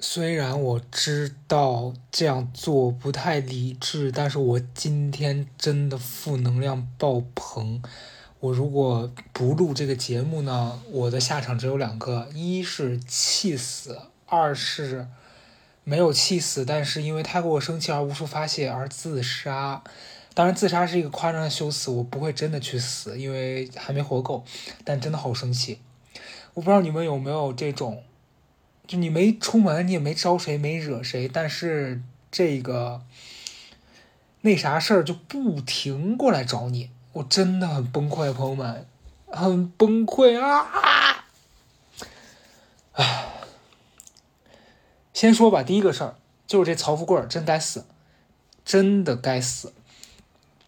虽然我知道这样做不太理智，但是我今天真的负能量爆棚。我如果不录这个节目呢，我的下场只有两个：一是气死，二是没有气死，但是因为太过生气而无处发泄而自杀。当然，自杀是一个夸张的修辞，我不会真的去死，因为还没活够。但真的好生气，我不知道你们有没有这种。就你没出门，你也没招谁，没惹谁，但是这个那啥事儿就不停过来找你，我真的很崩溃，朋友们，很崩溃啊！唉，先说吧，第一个事儿就是这曹富贵真该死，真的该死。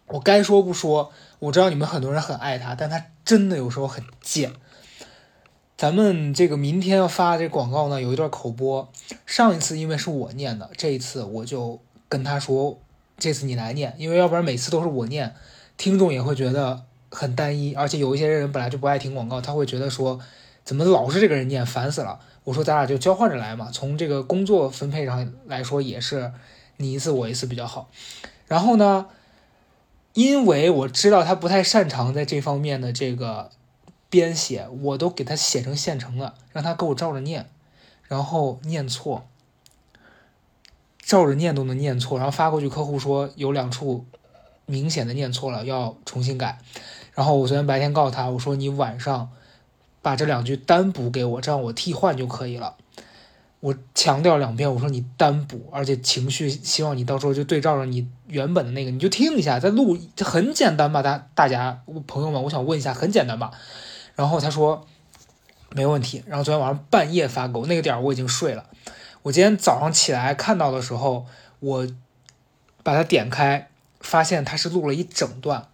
我该说不说，我知道你们很多人很爱他，但他真的有时候很贱。咱们这个明天要发这广告呢，有一段口播。上一次因为是我念的，这一次我就跟他说，这次你来念，因为要不然每次都是我念，听众也会觉得很单一，而且有一些人本来就不爱听广告，他会觉得说，怎么老是这个人念，烦死了。我说咱俩就交换着来嘛，从这个工作分配上来说，也是你一次我一次比较好。然后呢，因为我知道他不太擅长在这方面的这个。编写我都给他写成现成的，让他给我照着念，然后念错，照着念都能念错，然后发过去，客户说有两处明显的念错了，要重新改。然后我昨天白天告诉他，我说你晚上把这两句单补给我，这样我替换就可以了。我强调两遍，我说你单补，而且情绪希望你到时候就对照着你原本的那个，你就听一下再录，这很简单吧？大大家朋友们，我想问一下，很简单吧？然后他说没问题。然后昨天晚上半夜发给我，那个点儿我已经睡了。我今天早上起来看到的时候，我把它点开，发现它是录了一整段。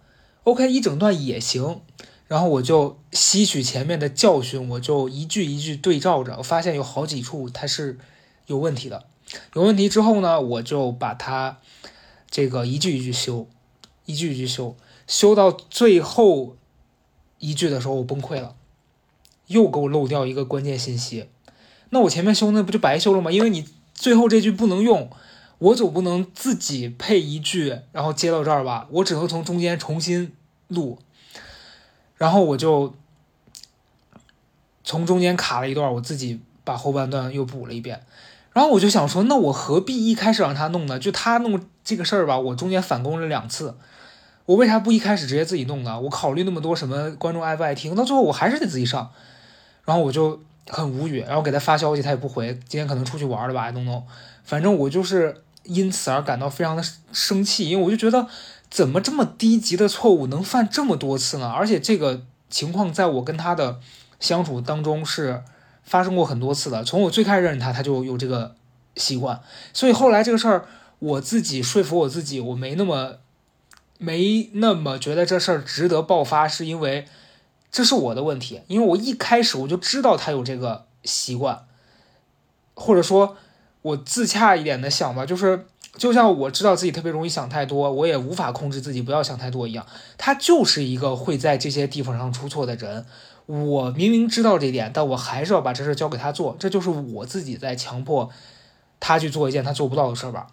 OK，一整段也行。然后我就吸取前面的教训，我就一句一句对照着，我发现有好几处它是有问题的。有问题之后呢，我就把它这个一句一句修，一句一句修，修到最后。一句的时候我崩溃了，又给我漏掉一个关键信息，那我前面修那不就白修了吗？因为你最后这句不能用，我总不能自己配一句，然后接到这儿吧，我只能从中间重新录，然后我就从中间卡了一段，我自己把后半段又补了一遍，然后我就想说，那我何必一开始让他弄呢？就他弄这个事儿吧，我中间返工了两次。我为啥不一开始直接自己弄呢？我考虑那么多什么观众爱不爱听，到最后我还是得自己上，然后我就很无语，然后给他发消息他也不回，今天可能出去玩了吧，弄弄，反正我就是因此而感到非常的生气，因为我就觉得怎么这么低级的错误能犯这么多次呢？而且这个情况在我跟他的相处当中是发生过很多次的，从我最开始认识他他就有这个习惯，所以后来这个事儿我自己说服我自己，我没那么。没那么觉得这事儿值得爆发，是因为这是我的问题，因为我一开始我就知道他有这个习惯，或者说，我自洽一点的想吧，就是就像我知道自己特别容易想太多，我也无法控制自己不要想太多一样，他就是一个会在这些地方上出错的人。我明明知道这点，但我还是要把这事交给他做，这就是我自己在强迫他去做一件他做不到的事儿吧。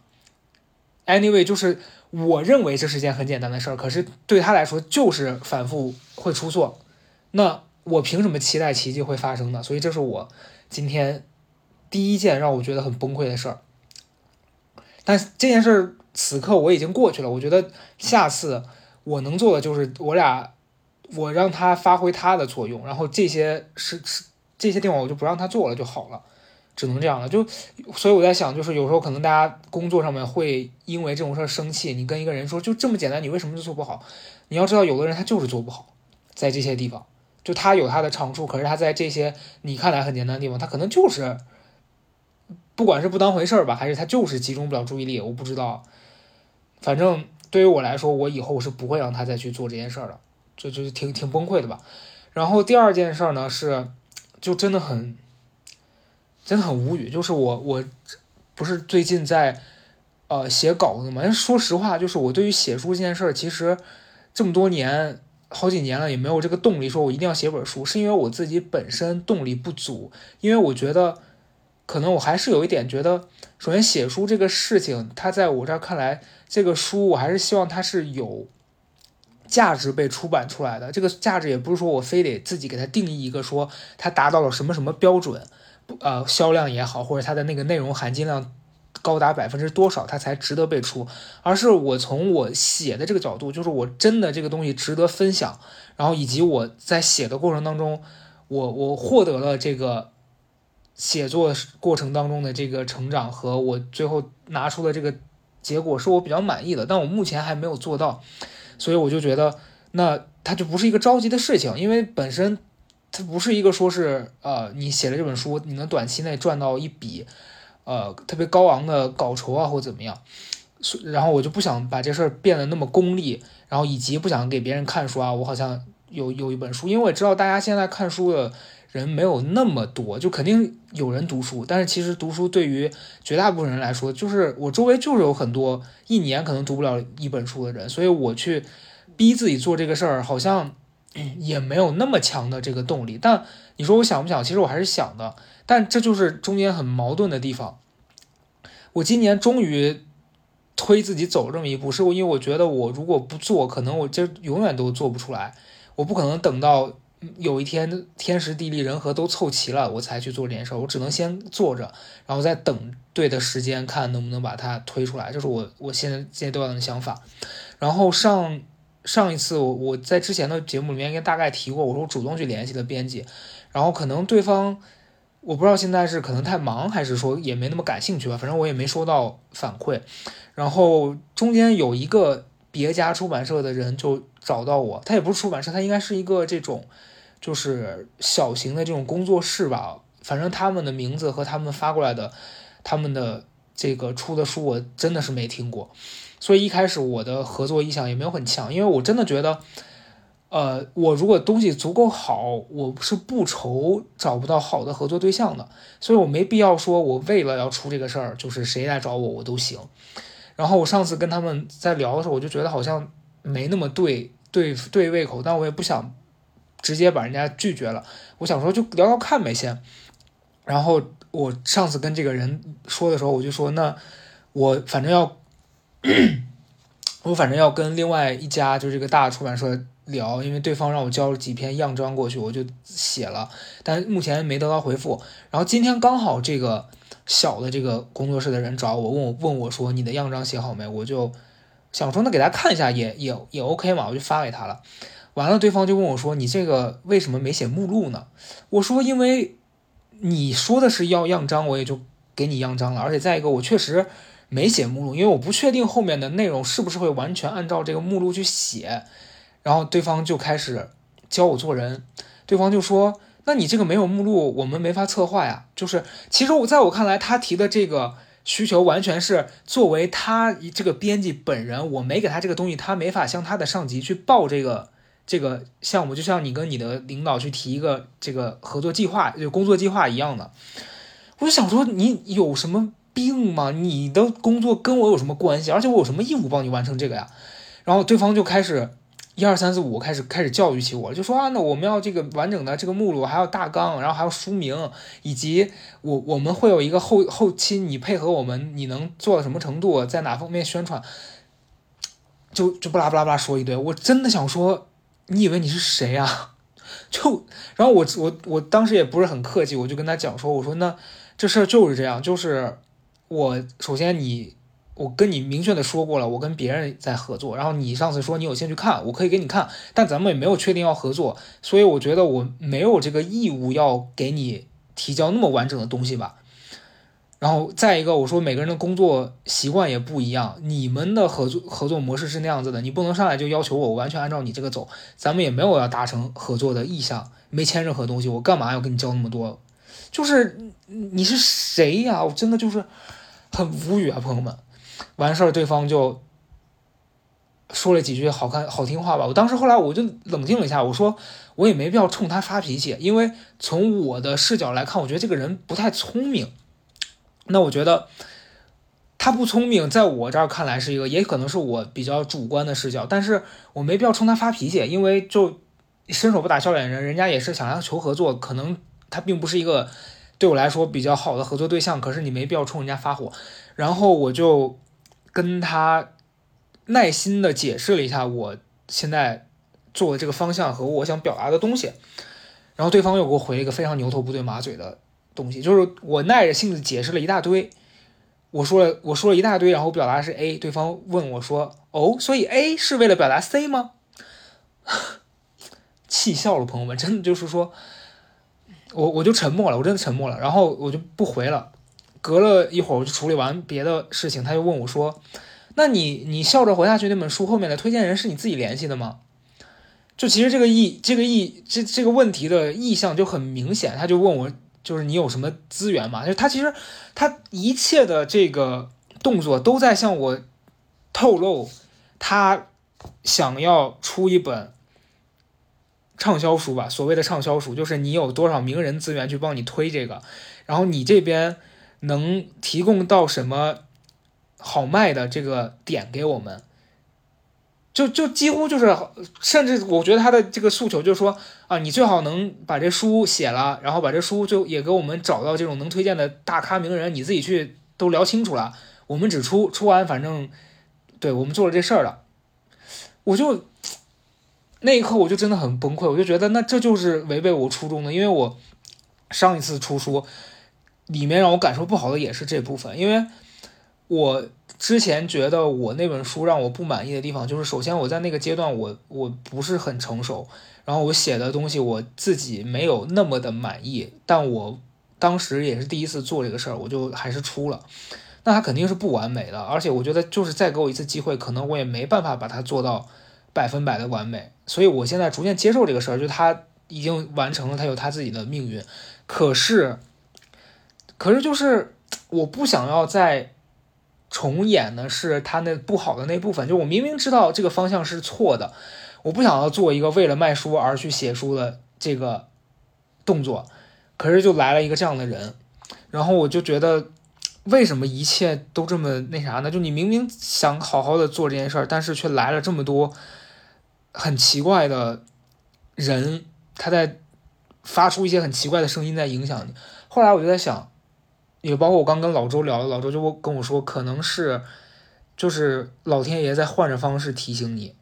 Anyway，就是我认为这是件很简单的事儿，可是对他来说就是反复会出错。那我凭什么期待奇迹会发生呢？所以这是我今天第一件让我觉得很崩溃的事儿。但这件事儿此刻我已经过去了，我觉得下次我能做的就是我俩我让他发挥他的作用，然后这些是是这些地方我就不让他做了就好了。只能这样了，就所以我在想，就是有时候可能大家工作上面会因为这种事儿生气。你跟一个人说就这么简单，你为什么就做不好？你要知道，有的人他就是做不好，在这些地方，就他有他的长处，可是他在这些你看来很简单的地方，他可能就是不管是不当回事儿吧，还是他就是集中不了注意力，我不知道。反正对于我来说，我以后是不会让他再去做这件事儿的，就就挺挺崩溃的吧。然后第二件事儿呢是，就真的很。真的很无语，就是我我不是最近在呃写稿子嘛？说实话，就是我对于写书这件事儿，其实这么多年好几年了，也没有这个动力，说我一定要写本书，是因为我自己本身动力不足，因为我觉得可能我还是有一点觉得，首先写书这个事情，它在我这儿看来，这个书我还是希望它是有价值被出版出来的。这个价值也不是说我非得自己给它定义一个说它达到了什么什么标准，呃，销量也好，或者它的那个内容含金量高达百分之多少，它才值得被出，而是我从我写的这个角度，就是我真的这个东西值得分享，然后以及我在写的过程当中，我我获得了这个。写作过程当中的这个成长和我最后拿出的这个结果是我比较满意的，但我目前还没有做到，所以我就觉得那它就不是一个着急的事情，因为本身它不是一个说是呃你写了这本书你能短期内赚到一笔呃特别高昂的稿酬啊或怎么样，然后我就不想把这事儿变得那么功利，然后以及不想给别人看书啊，我好像有有一本书，因为我知道大家现在看书的。人没有那么多，就肯定有人读书，但是其实读书对于绝大部分人来说，就是我周围就是有很多一年可能读不了一本书的人，所以我去逼自己做这个事儿，好像也没有那么强的这个动力。但你说我想不想？其实我还是想的，但这就是中间很矛盾的地方。我今年终于推自己走这么一步，是因为我觉得我如果不做，可能我这永远都做不出来，我不可能等到。有一天天时地利人和都凑齐了，我才去做这件事。我只能先做着，然后再等对的时间，看能不能把它推出来。这是我我现在阶段的想法。然后上上一次我我在之前的节目里面应该大概提过，我说我主动去联系了编辑，然后可能对方我不知道现在是可能太忙，还是说也没那么感兴趣吧。反正我也没收到反馈。然后中间有一个别家出版社的人就找到我，他也不是出版社，他应该是一个这种。就是小型的这种工作室吧，反正他们的名字和他们发过来的，他们的这个出的书我真的是没听过，所以一开始我的合作意向也没有很强，因为我真的觉得，呃，我如果东西足够好，我是不愁找不到好的合作对象的，所以我没必要说我为了要出这个事儿，就是谁来找我我都行。然后我上次跟他们在聊的时候，我就觉得好像没那么对对对胃口，但我也不想。直接把人家拒绝了，我想说就聊聊看呗先。然后我上次跟这个人说的时候，我就说那我反正要，我反正要跟另外一家就是这个大出版社聊，因为对方让我交了几篇样章过去，我就写了，但目前没得到回复。然后今天刚好这个小的这个工作室的人找我，问我问我说你的样章写好没？我就想说那给他看一下也也也 OK 嘛，我就发给他了。完了，对方就问我说：“你这个为什么没写目录呢？”我说：“因为你说的是要样章，我也就给你样章了。而且再一个，我确实没写目录，因为我不确定后面的内容是不是会完全按照这个目录去写。”然后对方就开始教我做人。对方就说：“那你这个没有目录，我们没法策划呀。”就是其实我在我看来，他提的这个需求完全是作为他这个编辑本人，我没给他这个东西，他没法向他的上级去报这个。这个项目就像你跟你的领导去提一个这个合作计划、就工作计划一样的，我就想说你有什么病吗？你的工作跟我有什么关系？而且我有什么义务帮你完成这个呀？然后对方就开始一二三四五开始开始教育起我，就说啊，那我们要这个完整的这个目录，还有大纲，然后还有书名，以及我我们会有一个后后期你配合我们，你能做到什么程度，在哪方面宣传，就就不拉不拉不拉说一堆，我真的想说。你以为你是谁啊？就，然后我我我当时也不是很客气，我就跟他讲说，我说那这事儿就是这样，就是我首先你我跟你明确的说过了，我跟别人在合作，然后你上次说你有兴趣看，我可以给你看，但咱们也没有确定要合作，所以我觉得我没有这个义务要给你提交那么完整的东西吧。然后再一个，我说每个人的工作习惯也不一样，你们的合作合作模式是那样子的，你不能上来就要求我完全按照你这个走，咱们也没有要达成合作的意向，没签任何东西，我干嘛要跟你交那么多？就是你是谁呀？我真的就是很无语啊，朋友们。完事儿，对方就说了几句好看好听话吧。我当时后来我就冷静了一下，我说我也没必要冲他发脾气，因为从我的视角来看，我觉得这个人不太聪明。那我觉得他不聪明，在我这儿看来是一个，也可能是我比较主观的视角，但是我没必要冲他发脾气，因为就伸手不打笑脸人，人家也是想要求合作，可能他并不是一个对我来说比较好的合作对象，可是你没必要冲人家发火。然后我就跟他耐心的解释了一下我现在做的这个方向和我想表达的东西，然后对方又给我回了一个非常牛头不对马嘴的东西，就是我耐着性子解释了一大堆，我说了我说了一大堆，然后表达是 A，对方问我说：“哦，所以 A 是为了表达 C 吗？” 气笑了，朋友们，真的就是说，我我就沉默了，我真的沉默了，然后我就不回了。隔了一会儿，我就处理完别的事情，他就问我说：“那你你笑着活下去那本书后面的推荐人是你自己联系的吗？”就其实这个意这个意这这个问题的意向就很明显，他就问我就是你有什么资源嘛？就他其实他一切的这个动作都在向我透露，他想要出一本。畅销书吧，所谓的畅销书就是你有多少名人资源去帮你推这个，然后你这边能提供到什么好卖的这个点给我们，就就几乎就是，甚至我觉得他的这个诉求就是说啊，你最好能把这书写了，然后把这书就也给我们找到这种能推荐的大咖名人，你自己去都聊清楚了，我们只出出完，反正对我们做了这事儿了，我就。那一刻我就真的很崩溃，我就觉得那这就是违背我初衷的，因为我上一次出书里面让我感受不好的也是这部分，因为我之前觉得我那本书让我不满意的地方，就是首先我在那个阶段我我不是很成熟，然后我写的东西我自己没有那么的满意，但我当时也是第一次做这个事儿，我就还是出了，那它肯定是不完美的，而且我觉得就是再给我一次机会，可能我也没办法把它做到。百分百的完美，所以我现在逐渐接受这个事儿，就他已经完成了，他有他自己的命运。可是，可是就是我不想要再重演的是他那不好的那部分。就我明明知道这个方向是错的，我不想要做一个为了卖书而去写书的这个动作。可是就来了一个这样的人，然后我就觉得，为什么一切都这么那啥呢？就你明明想好好的做这件事儿，但是却来了这么多。很奇怪的人，他在发出一些很奇怪的声音，在影响你。后来我就在想，也包括我刚跟老周聊，老周就跟我说，可能是就是老天爷在换着方式提醒你。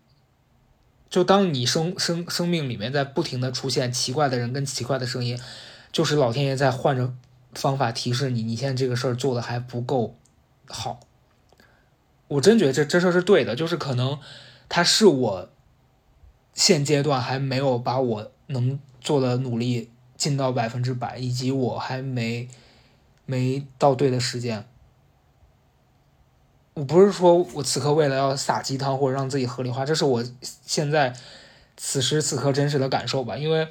就当你生生生命里面在不停的出现奇怪的人跟奇怪的声音，就是老天爷在换着方法提示你，你现在这个事儿做的还不够好。我真觉得这这事儿是对的，就是可能他是我。现阶段还没有把我能做的努力尽到百分之百，以及我还没没到对的时间。我不是说我此刻为了要撒鸡汤或者让自己合理化，这是我现在此时此刻真实的感受吧。因为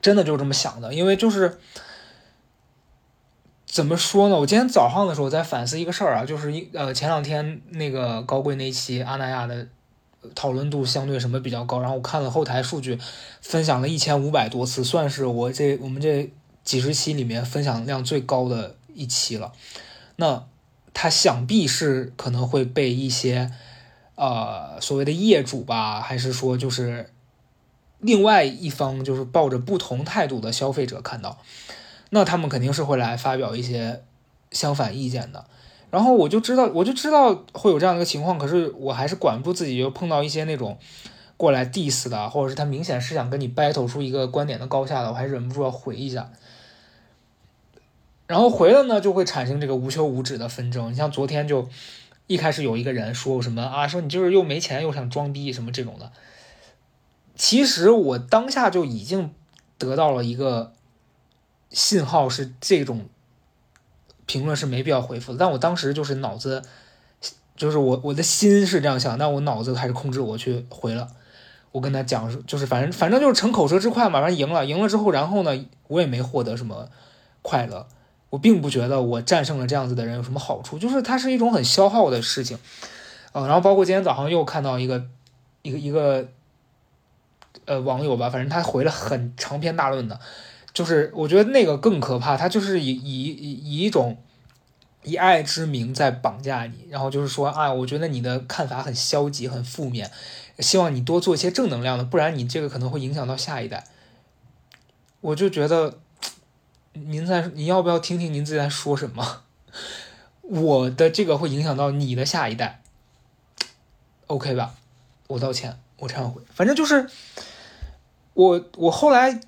真的就是这么想的。因为就是怎么说呢？我今天早上的时候在反思一个事儿啊，就是一呃前两天那个高贵那期阿那亚的。讨论度相对什么比较高？然后我看了后台数据，分享了一千五百多次，算是我这我们这几十期里面分享量最高的一期了。那它想必是可能会被一些呃所谓的业主吧，还是说就是另外一方就是抱着不同态度的消费者看到，那他们肯定是会来发表一些相反意见的。然后我就知道，我就知道会有这样的一个情况，可是我还是管不住自己，就碰到一些那种过来 diss 的，或者是他明显是想跟你 battle 出一个观点的高下的，我还忍不住要回一下。然后回了呢，就会产生这个无休无止的纷争。你像昨天就一开始有一个人说什么啊，说你就是又没钱又想装逼什么这种的。其实我当下就已经得到了一个信号，是这种。评论是没必要回复的，但我当时就是脑子，就是我我的心是这样想，但我脑子还是控制我去回了。我跟他讲，就是反正反正就是逞口舌之快嘛，反正赢了，赢了之后，然后呢，我也没获得什么快乐，我并不觉得我战胜了这样子的人有什么好处，就是它是一种很消耗的事情。嗯，然后包括今天早上又看到一个一个一个呃网友吧，反正他回了很长篇大论的。就是我觉得那个更可怕，他就是以以以一种以爱之名在绑架你，然后就是说啊，我觉得你的看法很消极、很负面，希望你多做一些正能量的，不然你这个可能会影响到下一代。我就觉得您在您要不要听听您自己在说什么？我的这个会影响到你的下一代，OK 吧？我道歉，我忏悔。反正就是我我后来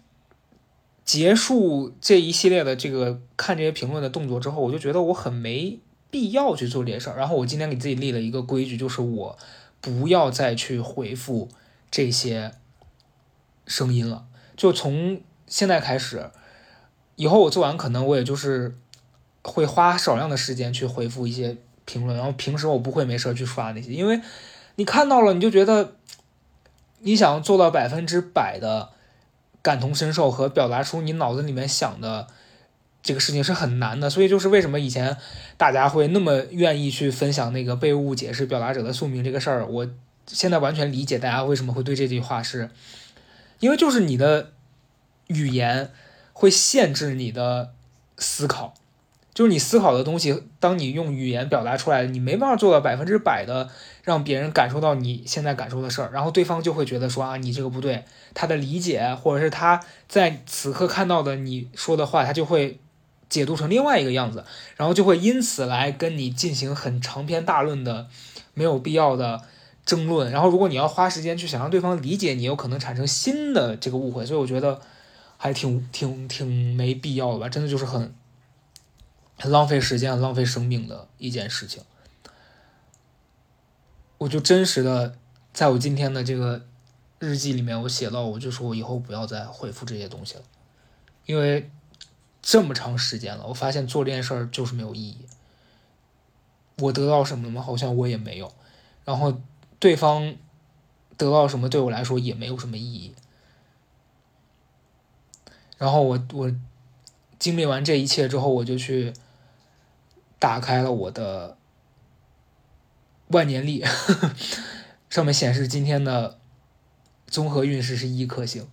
结束这一系列的这个看这些评论的动作之后，我就觉得我很没必要去做这些事儿。然后我今天给自己立了一个规矩，就是我不要再去回复这些声音了。就从现在开始，以后我做完，可能我也就是会花少量的时间去回复一些评论，然后平时我不会没事去刷那些，因为你看到了，你就觉得你想做到百分之百的感同身受和表达出你脑子里面想的这个事情是很难的，所以就是为什么以前大家会那么愿意去分享那个被误解是表达者的宿命这个事儿，我现在完全理解大家为什么会对这句话是。因为就是你的语言会限制你的思考，就是你思考的东西，当你用语言表达出来，你没办法做到百分之百的让别人感受到你现在感受的事儿，然后对方就会觉得说啊，你这个不对，他的理解或者是他在此刻看到的你说的话，他就会解读成另外一个样子，然后就会因此来跟你进行很长篇大论的没有必要的。争论，然后如果你要花时间去想让对方理解你，有可能产生新的这个误会，所以我觉得还挺挺挺没必要的吧，真的就是很很很浪费时间、浪费生命的一件事情。我就真实的在我今天的这个日记里面，我写到，我就说我以后不要再回复这些东西了，因为这么长时间了，我发现做这件事儿就是没有意义。我得到什么吗？好像我也没有，然后。对方得到什么对我来说也没有什么意义。然后我我经历完这一切之后，我就去打开了我的万年历，上面显示今天的综合运势是一颗星。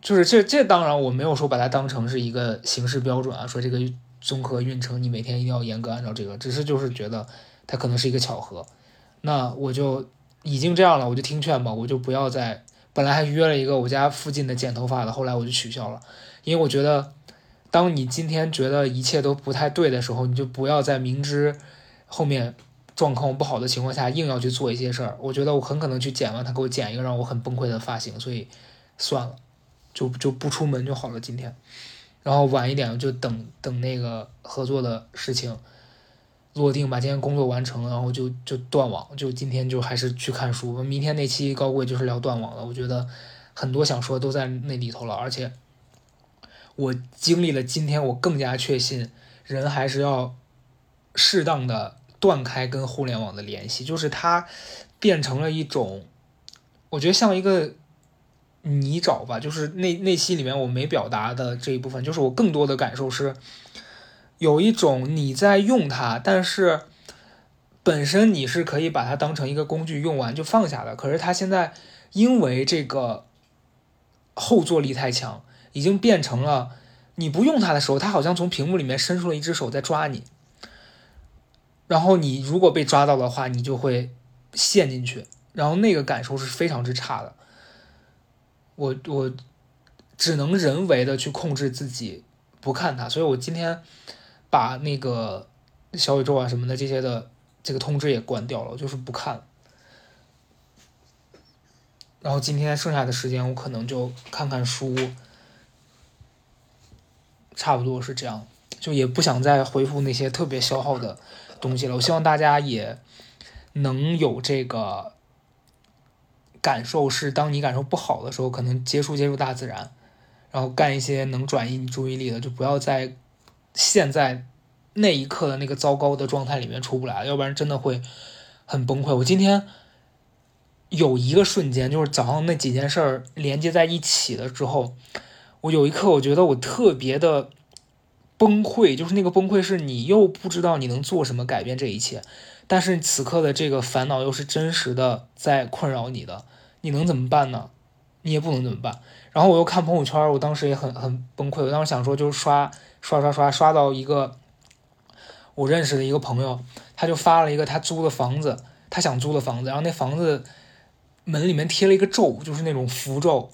就是这这当然我没有说把它当成是一个形式标准啊，说这个综合运程你每天一定要严格按照这个，只是就是觉得。它可能是一个巧合，那我就已经这样了，我就听劝吧，我就不要再。本来还约了一个我家附近的剪头发的，后来我就取消了，因为我觉得，当你今天觉得一切都不太对的时候，你就不要在明知后面状况不好的情况下硬要去做一些事儿。我觉得我很可能去剪完，他给我剪一个让我很崩溃的发型，所以算了，就就不出门就好了。今天，然后晚一点就等等那个合作的事情。落定，把今天工作完成，然后就就断网，就今天就还是去看书。明天那期高贵就是聊断网了，我觉得很多想说都在那里头了。而且我经历了今天，我更加确信，人还是要适当的断开跟互联网的联系，就是它变成了一种，我觉得像一个泥沼吧。就是那那期里面我没表达的这一部分，就是我更多的感受是。有一种你在用它，但是本身你是可以把它当成一个工具用完就放下的。可是它现在因为这个后坐力太强，已经变成了你不用它的时候，它好像从屏幕里面伸出了一只手在抓你。然后你如果被抓到的话，你就会陷进去，然后那个感受是非常之差的。我我只能人为的去控制自己不看它，所以我今天。把那个小宇宙啊什么的这些的这个通知也关掉了，就是不看。然后今天剩下的时间，我可能就看看书，差不多是这样。就也不想再回复那些特别消耗的东西了。我希望大家也能有这个感受，是当你感受不好的时候，可能接触接触大自然，然后干一些能转移你注意力的，就不要再。现在那一刻的那个糟糕的状态里面出不来，要不然真的会很崩溃。我今天有一个瞬间，就是早上那几件事儿连接在一起了之后，我有一刻我觉得我特别的崩溃，就是那个崩溃是你又不知道你能做什么改变这一切，但是此刻的这个烦恼又是真实的在困扰你的，你能怎么办呢？你也不能怎么办。然后我又看朋友圈，我当时也很很崩溃，我当时想说就是刷。刷刷刷刷到一个我认识的一个朋友，他就发了一个他租的房子，他想租的房子，然后那房子门里面贴了一个咒，就是那种符咒，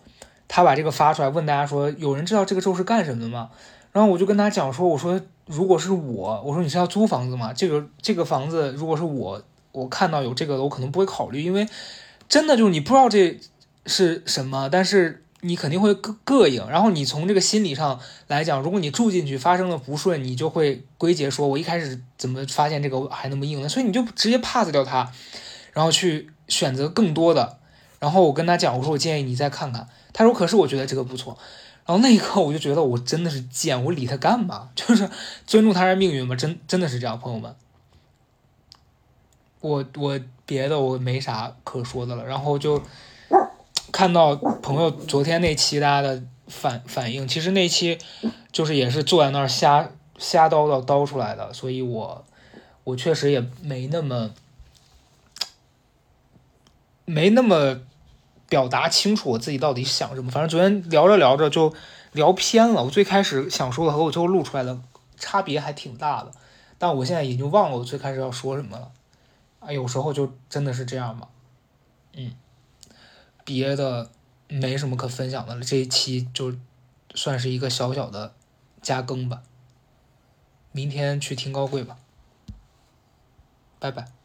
他把这个发出来，问大家说，有人知道这个咒是干什么的吗？然后我就跟他讲说，我说如果是我，我说你是要租房子吗？这个这个房子如果是我，我看到有这个的，我可能不会考虑，因为真的就是你不知道这是什么，但是你肯定会膈膈应。然后你从这个心理上来讲，如果你住进去发生了不顺，你就会归结说，我一开始怎么发现这个还那么硬呢？所以你就直接 pass 掉它，然后去选择更多的。然后我跟他讲，我说我建议你再看看。他说可是我觉得这个不错。然后那一刻我就觉得我真的是贱，我理他干嘛？就是尊重他人命运嘛，真真的是这样，朋友们。我我别的我没啥可说的了，然后就看到朋友昨天那期大家的反反应，其实那期就是也是坐在那儿瞎瞎叨叨叨出来的，所以我我确实也没那么没那么。表达清楚我自己到底想什么。反正昨天聊着聊着就聊偏了。我最开始想说的和我最后录出来的差别还挺大的，但我现在已经忘了我最开始要说什么了。啊，有时候就真的是这样吧。嗯，别的没什么可分享的了。这一期就算是一个小小的加更吧。明天去听高贵吧。拜拜。